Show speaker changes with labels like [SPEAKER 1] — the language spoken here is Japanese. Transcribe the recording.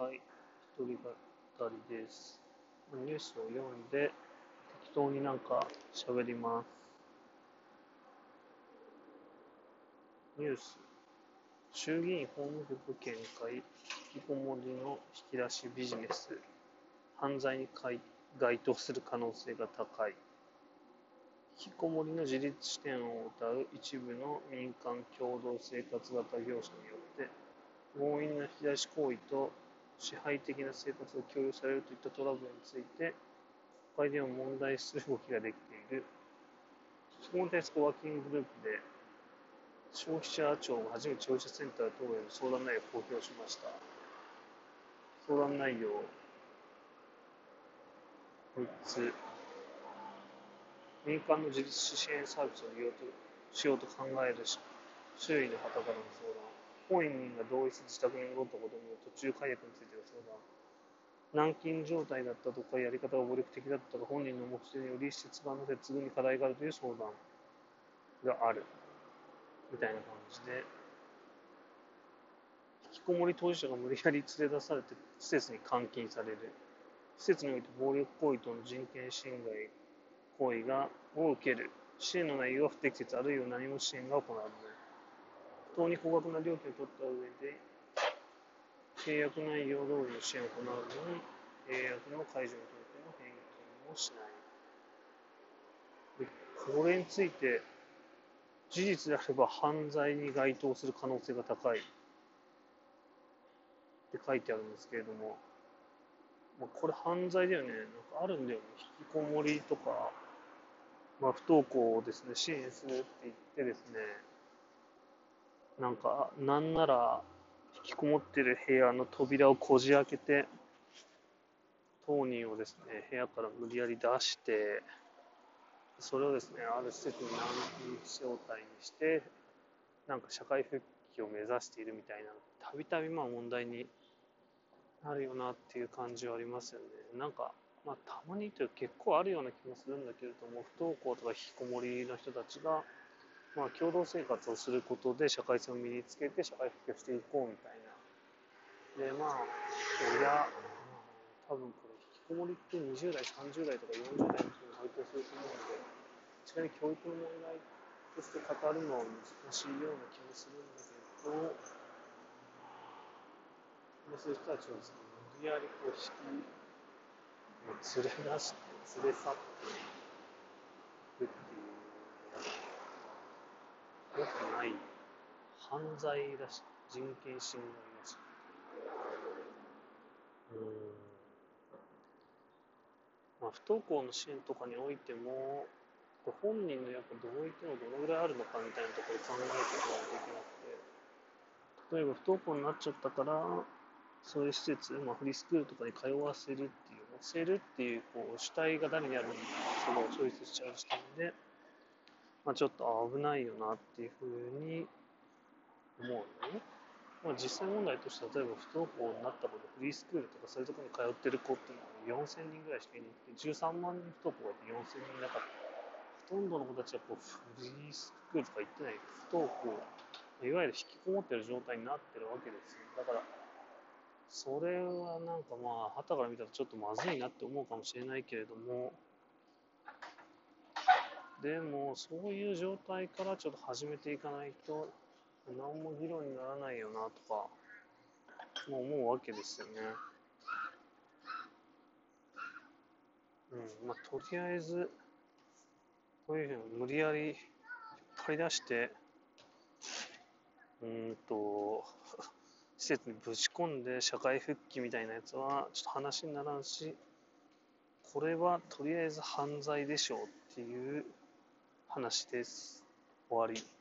[SPEAKER 1] はい、一人語りです。ニュースを読んで、適当になんか喋ります。ニュース。衆議院法務局見解、引きこもりの引き出しビジネス、犯罪に該当する可能性が高い。引きこもりの自立視点を謳う一部の民間共同生活型業者によって、強引な引き出し行為と支配的な生活が共有されるといったトラブルについて、国会でも問題視する動きができている。そこに対するワーキンググループで、消費者庁が初めて消費者センター等への相談内容を公表しました。相談内容3つ。民間の自立支援サービスを利用としようと考える周囲の方からの相談。本人が同意して自宅に戻ったことによる途中解約についての相談。軟禁状態だったとか、やり方が暴力的だったとか、本人の目的により施設側の接遇に課題があるという相談がある。みたいな感じで、引きこもり当事者が無理やり連れ出されて施設に監禁される。施設において暴力行為等の人権侵害行為がを受ける。支援の内容は不適切、あるいは何も支援が行われない。当に高額な料金を取った上で、契約内容通りの支援を行うのに、契約の解除についての返金をしない。これについて、事実であれば犯罪に該当する可能性が高いって書いてあるんですけれども、まあ、これ犯罪だよね。なんかあるんだよね。引きこもりとか、まあ、不登校をですね、支援するって言ってですね、なんか、なんなら、引きこもってる部屋の扉をこじ開けて、当人をですね、部屋から無理やり出して、それをですね、ある施設に軟禁状態にして、なんか社会復帰を目指しているみたいな、たびたびまあ問題になるよなっていう感じはありますよね。なんか、まあたまにというか結構あるような気もするんだけれども、不登校とか引きこもりの人たちが、まあ共同生活をすることで社会性を身につけて社会復帰をしていこうみたいな。で、まあ、いや、多分これ引きこもりって20代、30代とか40代の人に該当すると思うので、確かに教育の問題として語るのは難しいような気もするんだけど、そういう人たちをですね、無理やりこう引き、連れ出して、連れ去っていくっていう、よくない犯罪だし、人権侵害だし。うん。まあ、不登校の支援とかにおいても、これ本人のやっぱ同意っていうのはどのぐらいあるのかみたいなところを考えていかないといけなくて、例えば不登校になっちゃったから、そういう施設、まあ、フリースクールとかに通わせるっていう、教えるっていうこう主体が誰にあるのか、そのチョイスしちゃう時点で、まあ、ちょっと危ないよなっていうふうに思うのね。まあ、実際問題として例えば不登校になったことフリースクールとかそういうとこに通ってる子っていうのは4000人ぐらいしかいなくて13万人不登校がいて4000人いなかったほとんどの子たちはこうフリースクールとか行ってない不登校いわゆる引きこもってる状態になってるわけですよだからそれはなんかまあ旗から見たらちょっとまずいなって思うかもしれないけれどもでもそういう状態からちょっと始めていかないと何も議論にならないよなとか、もう思うわけですよね。うん、まあ、とりあえず、こういうふうに無理やり引っ張り出して、うんと、施設にぶち込んで社会復帰みたいなやつは、ちょっと話にならんし、これはとりあえず犯罪でしょうっていう話です。終わり。